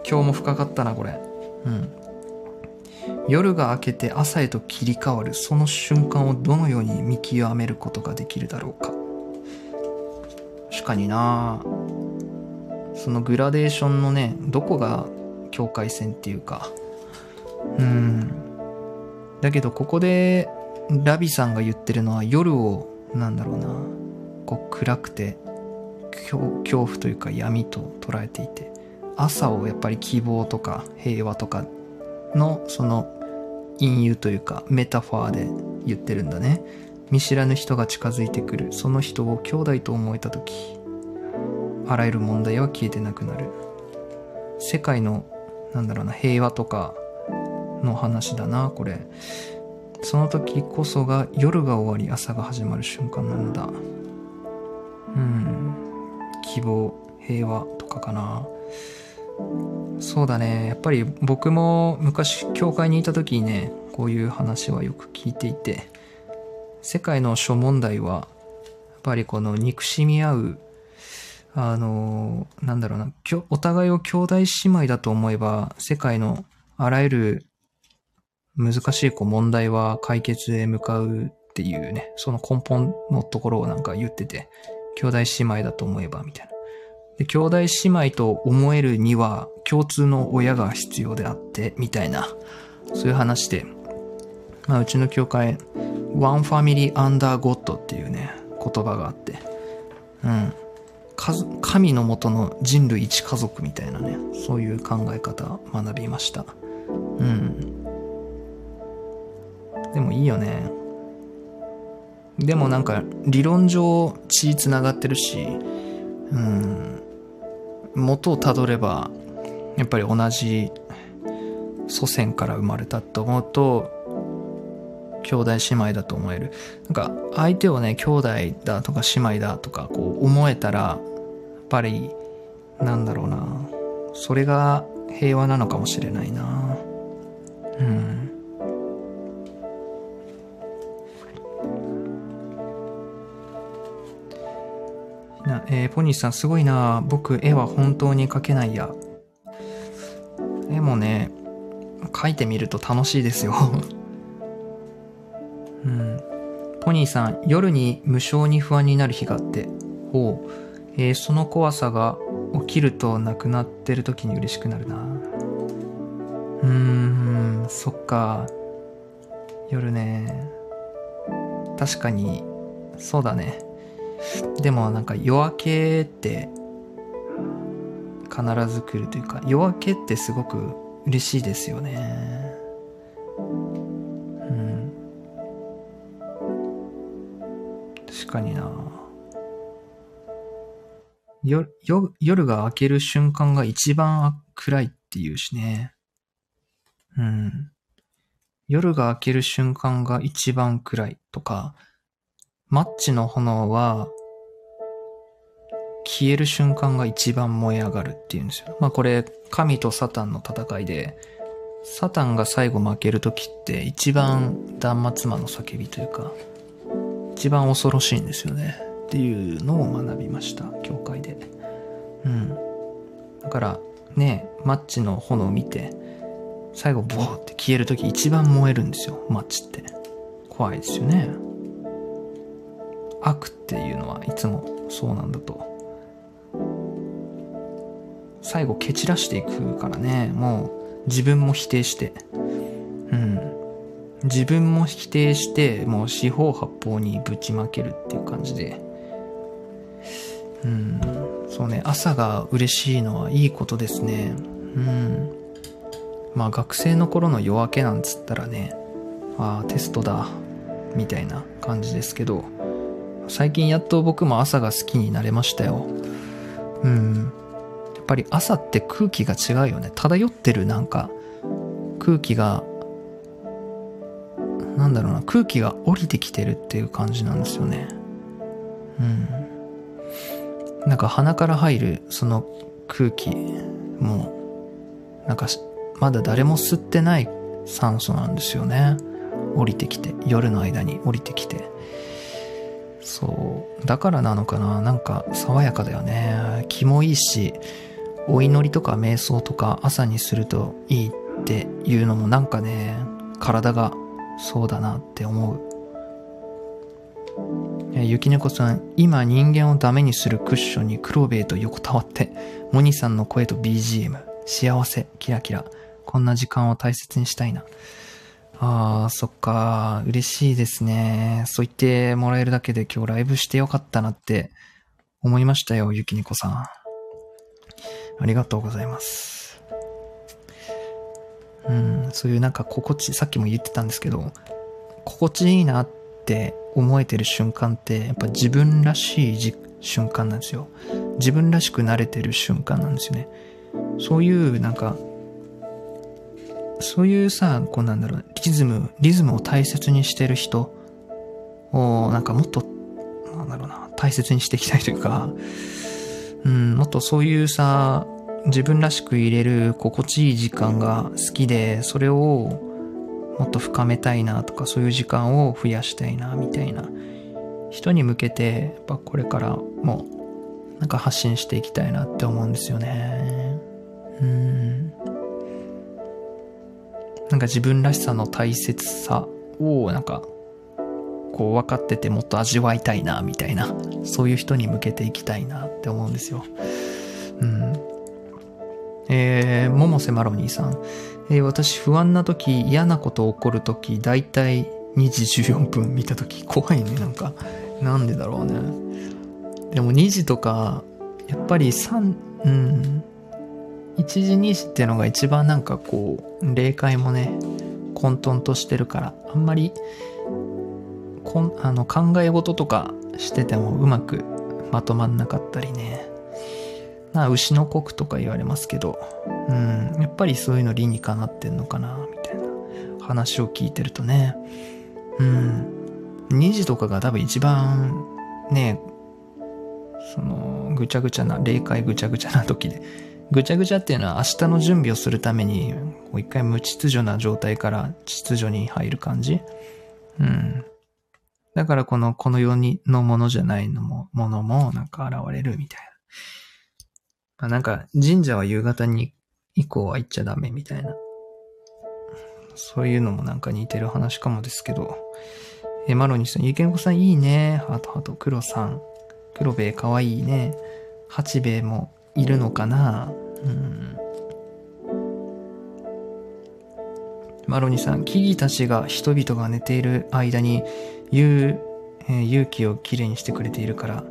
今日も深かったな、これ。うん。夜が明けて朝へと切り替わる。その瞬間をどのように見極めることができるだろうか。確かにな。そのグラデーションのねどこが境界線っていうか。うん。だけどここでラビさんが言ってるのは夜をなんだろうな。こう暗くて恐怖というか闇と捉えていて。朝をやっぱり希望とか平和とかのその隠喩というかメタファーで言ってるんだね。見知らぬ人が近づいてくる。その人を兄弟と思えた時、あらゆる問題は消えてなくなる。世界の、なんだろうな、平和とかの話だな、これ。その時こそが夜が終わり朝が始まる瞬間なのだ。うん。希望、平和とかかな。そうだね。やっぱり僕も昔教会にいた時にね、こういう話はよく聞いていて、世界の諸問題は、やっぱりこの憎しみ合う、あの、なんだろうな、お互いを兄弟姉妹だと思えば、世界のあらゆる難しいこう問題は解決へ向かうっていうね、その根本のところをなんか言ってて、兄弟姉妹だと思えばみたいな。で、兄弟姉妹と思えるには共通の親が必要であって、みたいな、そういう話で、まあ、うちの教会、One Family Under God っていうね、言葉があって、うん。神のもとの人類一家族みたいなね、そういう考え方学びました。うん。でもいいよね。でもなんか理論上血繋がってるし、うん。元をたどれば、やっぱり同じ祖先から生まれたと思うと、兄弟姉妹だと思える。なんか、相手をね、兄弟だとか姉妹だとか、こう思えたら、やっぱり、なんだろうな。それが平和なのかもしれないな。うん。な、えー、ポニーさんすごいな。僕、絵は本当に描けないや。絵もね、描いてみると楽しいですよ。[LAUGHS] うん。ポニーさん、夜に無性に不安になる日があって。ほう。えー、その怖さが起きるとなくなってる時に嬉しくなるな。うーん、そっか。夜ね。確かに、そうだね。でもなんか夜明けって必ず来るというか夜明けってすごく嬉しいですよねうん確かになよ、よ、夜が明ける瞬間が一番暗いっていうしね。うん。夜が明ける瞬間が一番暗いとか、マッチの炎は消える瞬間が一番燃え上がるっていうんですよ。まあこれ、神とサタンの戦いで、サタンが最後負ける時って一番断末魔の叫びというか、一番恐ろしいんですよね。っていうのを学びました、教会で。うん。だから、ね、マッチの炎を見て、最後ボーって消える時一番燃えるんですよ、マッチって。怖いですよね。悪っていうのはいつもそうなんだと。最後蹴散らしていくからね、もう自分も否定して。うん。自分も否定して、もう四方八方にぶちまけるっていう感じで。うん。そうね、朝が嬉しいのはいいことですね。うん。まあ学生の頃の夜明けなんつったらね、ああ、テストだ、みたいな感じですけど、最近やっと僕も朝が好きになれましたよ。うん。やっぱり朝って空気が違うよね。漂ってるなんか空気が、なんだろうな、空気が降りてきてるっていう感じなんですよね。うん。なんか鼻から入るその空気も、なんかまだ誰も吸ってない酸素なんですよね。降りてきて、夜の間に降りてきて。そう。だからなのかななんか爽やかだよね。気もいいし、お祈りとか瞑想とか朝にするといいっていうのもなんかね、体がそうだなって思う。ゆきねこさん、今人間をダメにするクッションにクローベイと横たわって、モニさんの声と BGM、幸せ、キラキラ、こんな時間を大切にしたいな。ああ、そっか。嬉しいですね。そう言ってもらえるだけで今日ライブしてよかったなって思いましたよ、ゆきにこさん。ありがとうございます。うん、そういうなんか心地、さっきも言ってたんですけど、心地いいなって思えてる瞬間って、やっぱ自分らしいじ瞬間なんですよ。自分らしくなれてる瞬間なんですよね。そういうなんか、そういうさ、こうなんだろう、リズム、リズムを大切にしてる人を、なんかもっと、なんだろうな、大切にしていきたいというか、[LAUGHS] うん、もっとそういうさ、自分らしく入れる心地いい時間が好きで、それをもっと深めたいなとか、そういう時間を増やしたいな、みたいな人に向けて、やっぱこれからも、なんか発信していきたいなって思うんですよね。うん。なんか自分らしさの大切さを、なんか、こう分かっててもっと味わいたいな、みたいな、そういう人に向けていきたいなって思うんですよ。うん。えー、桃瀬マロニーさん。えー私不安な時、嫌なこと起こる時、だいたい2時14分見た時、怖いね、なんか。なんでだろうね。でも2時とか、やっぱり3、うん、1時2時っていうのが一番なんかこう、霊界もね、混沌としてるから、あんまり、こんあの考え事とかしててもうまくまとまんなかったりね。な牛の国とか言われますけど、うん、やっぱりそういうの理にかなってんのかな、みたいな話を聞いてるとね。うん。2時とかが多分一番ね、その、ぐちゃぐちゃな、霊界ぐちゃぐちゃな時で。ぐちゃぐちゃっていうのは明日の準備をするために、こう一回無秩序な状態から秩序に入る感じ？うん。だからこの、この世にのものじゃないのも、ものもなんか現れるみたいな。まあ、なんか神社は夕方に以降は行っちゃダメみたいな。そういうのもなんか似てる話かもですけど。え、マロニさん、ゆけんこさんいいね。ハートハート。黒さん。黒兵衛かわいいね。八兵衛もいるのかな？うん。マロニさん、木々たちが人々が寝ている間に、勇、えー勇気をきれいにしてくれているから、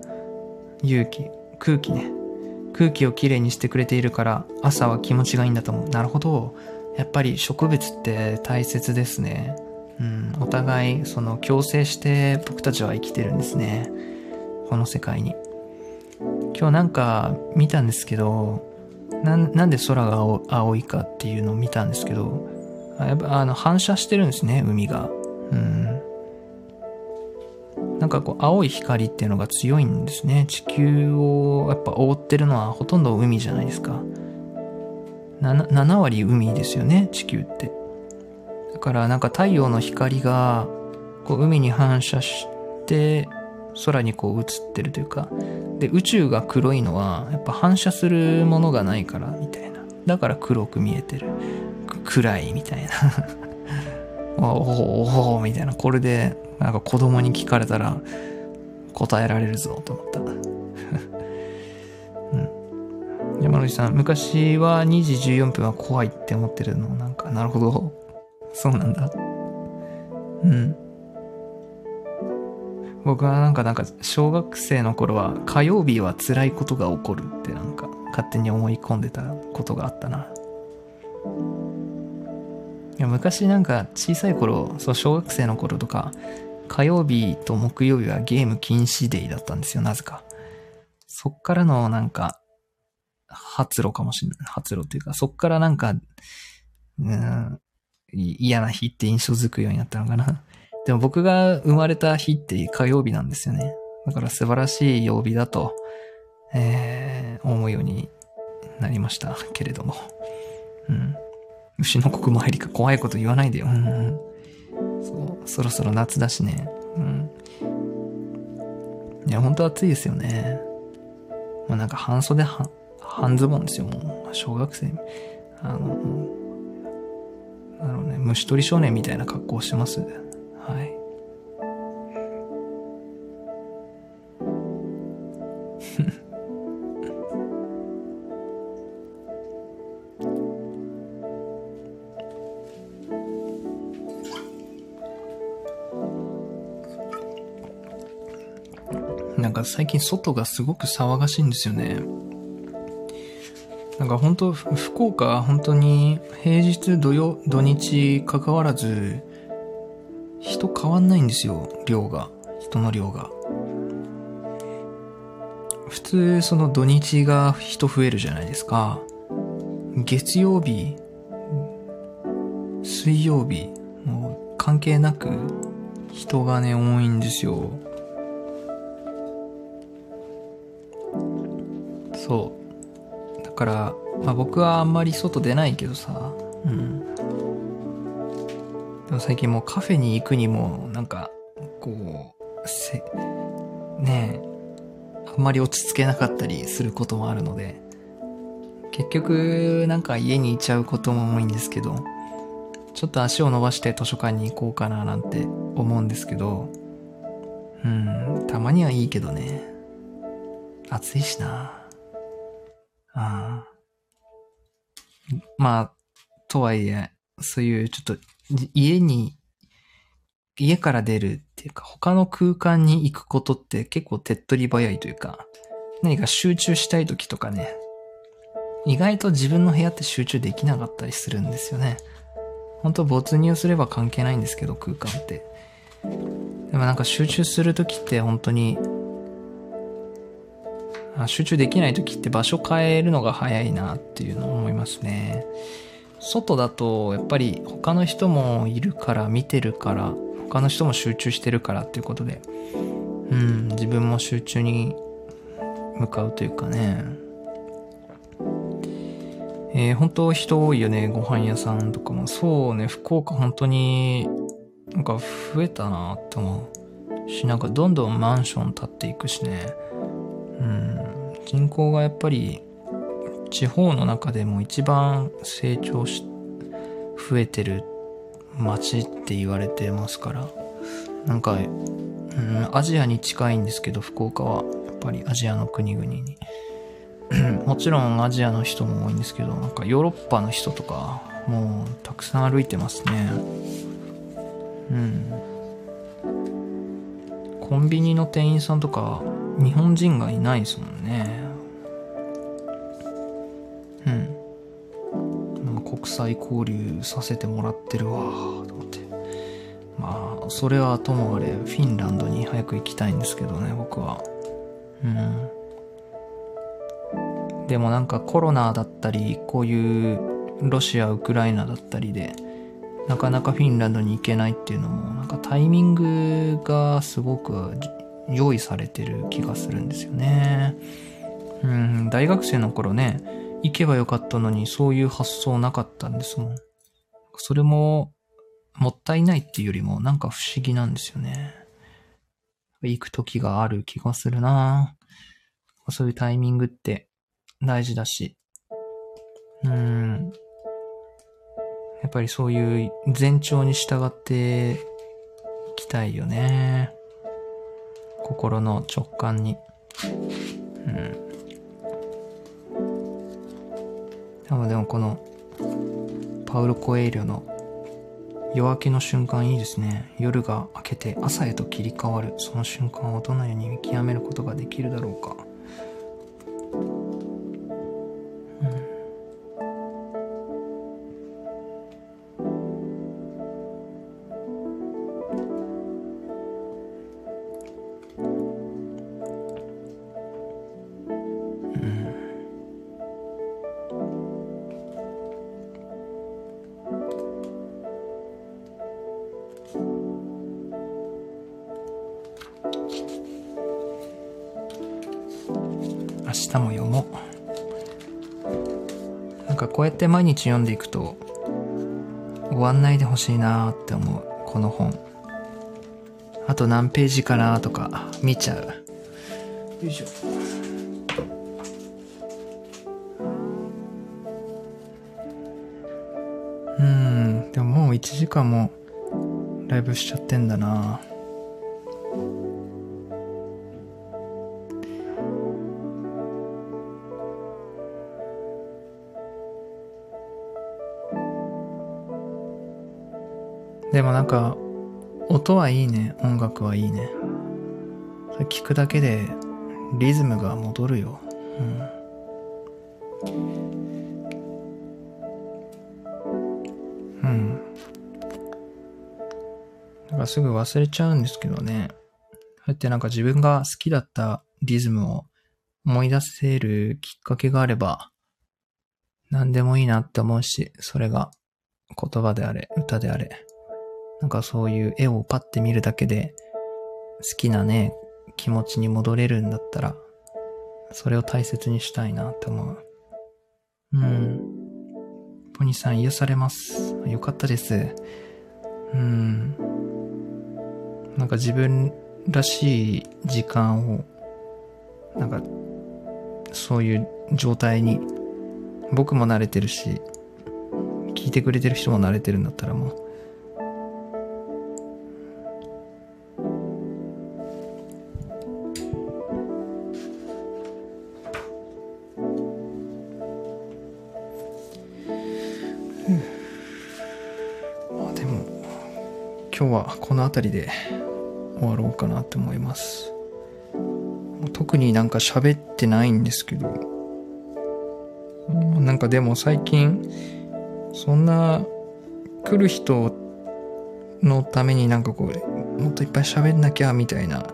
勇気、空気ね。空気をきれいにしてくれているから、朝は気持ちがいいんだと思う。なるほど。やっぱり植物って大切ですね。うん、お互い、その、共生して僕たちは生きてるんですね。この世界に。今日なんか見たんですけど、ななんで空が青いかっていうのを見たんですけど、やっぱあの反射してるんですね、海が。うん。なんかこう、青い光っていうのが強いんですね。地球をやっぱ覆ってるのはほとんど海じゃないですか。7, 7割海ですよね、地球って。だからなんか太陽の光がこう海に反射して空にこう映ってるというか、で、宇宙が黒いのはやっぱ反射するものがないからみたいな。だから黒く見えてる。暗いみたいな。[LAUGHS] おおおおみたいな。これでなんか子供に聞かれたら答えられるぞと思った。[LAUGHS] うん。山口さん、昔は2時14分は怖いって思ってるのなんか、なるほど。そうなんだ。うん。僕はなんか、なんか、小学生の頃は火曜日は辛いことが起こるってなんか、勝手に思い込んでたことがあったな。いや昔なんか小さい頃、そう小学生の頃とか、火曜日と木曜日はゲーム禁止デイだったんですよ、なぜか。そっからのなんか、発露かもしれない。発露っていうか、そっからなんか、うん、嫌な日って印象づくようになったのかな。でも僕が生まれた日って火曜日なんですよね。だから素晴らしい曜日だと、えー、思うようになりましたけれども。うん。牛の国参りか怖いこと言わないでよ。うんうん。そう、そろそろ夏だしね。うん。いや、本当暑いですよね。もうなんか半袖半、半ズボンですよ、もう。小学生。あの、なるほどね、虫取り少年みたいな格好をしてます。最近外がすごく騒がしいんですよね。なんか本当福岡本当に平日土曜、土日関わらず、人変わんないんですよ、量が。人の量が。普通その土日が人増えるじゃないですか。月曜日、水曜日、もう関係なく人がね、多いんですよ。そう。だから、まあ僕はあんまり外出ないけどさ、うん。でも最近もうカフェに行くにも、なんか、こう、せ、ねえ、あんまり落ち着けなかったりすることもあるので、結局、なんか家にいちゃうことも多いんですけど、ちょっと足を伸ばして図書館に行こうかななんて思うんですけど、うん、たまにはいいけどね。暑いしな。あ。まあ、とはいえ、そういうちょっと家に、家から出るっていうか他の空間に行くことって結構手っ取り早いというか、何か集中したい時とかね、意外と自分の部屋って集中できなかったりするんですよね。本当没入すれば関係ないんですけど、空間って。でもなんか集中するときって本当に、集中できないときって場所変えるのが早いなっていうのを思いますね。外だとやっぱり他の人もいるから見てるから他の人も集中してるからっていうことでうん自分も集中に向かうというかねえー、本当人多いよね。ご飯屋さんとかも。そうね、福岡本当になんか増えたなって思うし、なんかどんどんマンション建っていくしね。うん。人口がやっぱり地方の中でも一番成長し、増えてる街って言われてますから。なんか、うん、アジアに近いんですけど、福岡は。やっぱりアジアの国々に。[CLEARS THROAT] もちろんアジアの人も多いんですけど、なんかヨーロッパの人とか、もうたくさん歩いてますね。うん。コンビニの店員さんとか、日本人がいないですもんね。うん。国際交流させてもらってるわ、と思って。まあ、それはともあれ、フィンランドに早く行きたいんですけどね、僕は。うん。でもなんかコロナだったり、こういうロシア、ウクライナだったりで、なかなかフィンランドに行けないっていうのも、なんかタイミングがすごく用意されてる気がするんですよね。うん、大学生の頃ね、行けばよかったのにそういう発想なかったんですもん。それも、もったいないっていうよりもなんか不思議なんですよね。行く時がある気がするなそういうタイミングって大事だし、うん。やっぱりそういう前兆に従っていきたいよね。心の直感に。うん。でもでもこの、パウロ・コエイリョの夜明けの瞬間いいですね。夜が明けて朝へと切り替わる。その瞬間をどのように見極めることができるだろうか。って毎日読んでいくと終わんないでほしいなって思うこの本。あと何ページかなとか見ちゃう。よいしょ。うんでももう1時間もライブしちゃってんだなでもなんか、音はいいね。音楽はいいね。聞くだけでリズムが戻るよ。うん。うん。なんかすぐ忘れちゃうんですけどね。そうやってなんか自分が好きだったリズムを思い出せるきっかけがあれば、何でもいいなって思うし、それが言葉であれ、歌であれ。なんかそういう絵をパッて見るだけで、好きなね、気持ちに戻れるんだったら、それを大切にしたいなって思う。うん。ポニーさん癒されます。よかったです。うん。なんか自分らしい時間を、なんか、そういう状態に、僕も慣れてるし、聞いてくれてる人も慣れてるんだったらもう、この辺りで終わろうかなって思います。特になんか喋ってないんですけど、なんかでも最近、そんな来る人のためになんかこう、もっといっぱい喋んなきゃみたいな、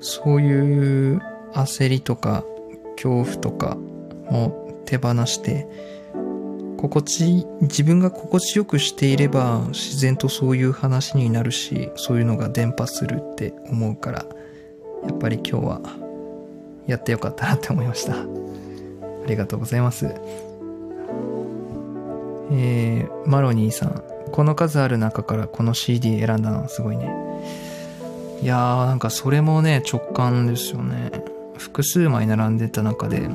そういう焦りとか恐怖とかも手放して、心地、自分が心地よくしていれば自然とそういう話になるし、そういうのが伝播するって思うから、やっぱり今日はやってよかったなって思いました。ありがとうございます。えー、マロニーさん。この数ある中からこの CD 選んだのはすごいね。いやー、なんかそれもね、直感ですよね。複数枚並んでた中で、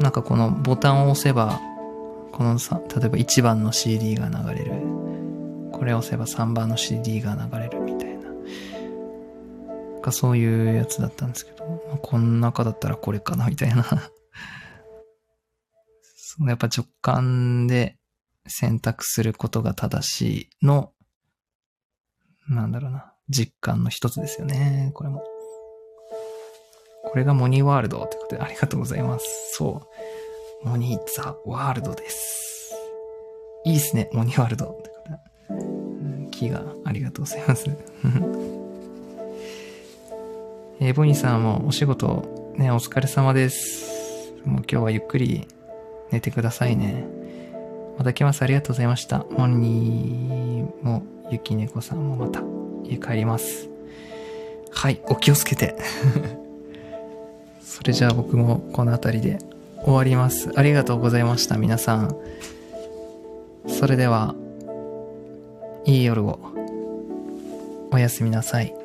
なんかこのボタンを押せば、このさ、例えば1番の CD が流れる。これを押せば3番の CD が流れるみたいな。なんかそういうやつだったんですけど、まあこの中だったらこれかなみたいな。[LAUGHS] そのやっぱ直感で選択することが正しいの、なんだろうな、実感の一つですよね、これも。これがモニーワールドってことでありがとうございます。そう。モニーザワールドです。いいっすね、モニワールドってことで。うんキーがありがとうございます。[LAUGHS] えーボニーさんもお仕事ね、お疲れ様です。もう今日はゆっくり寝てくださいね。また来ます。ありがとうございました。モニーも、ゆきねこさんもまた家帰ります。はい、お気をつけて。[LAUGHS] それじゃあ僕もこの辺りで終わります。ありがとうございました、皆さん。それでは、いい夜を。おやすみなさい。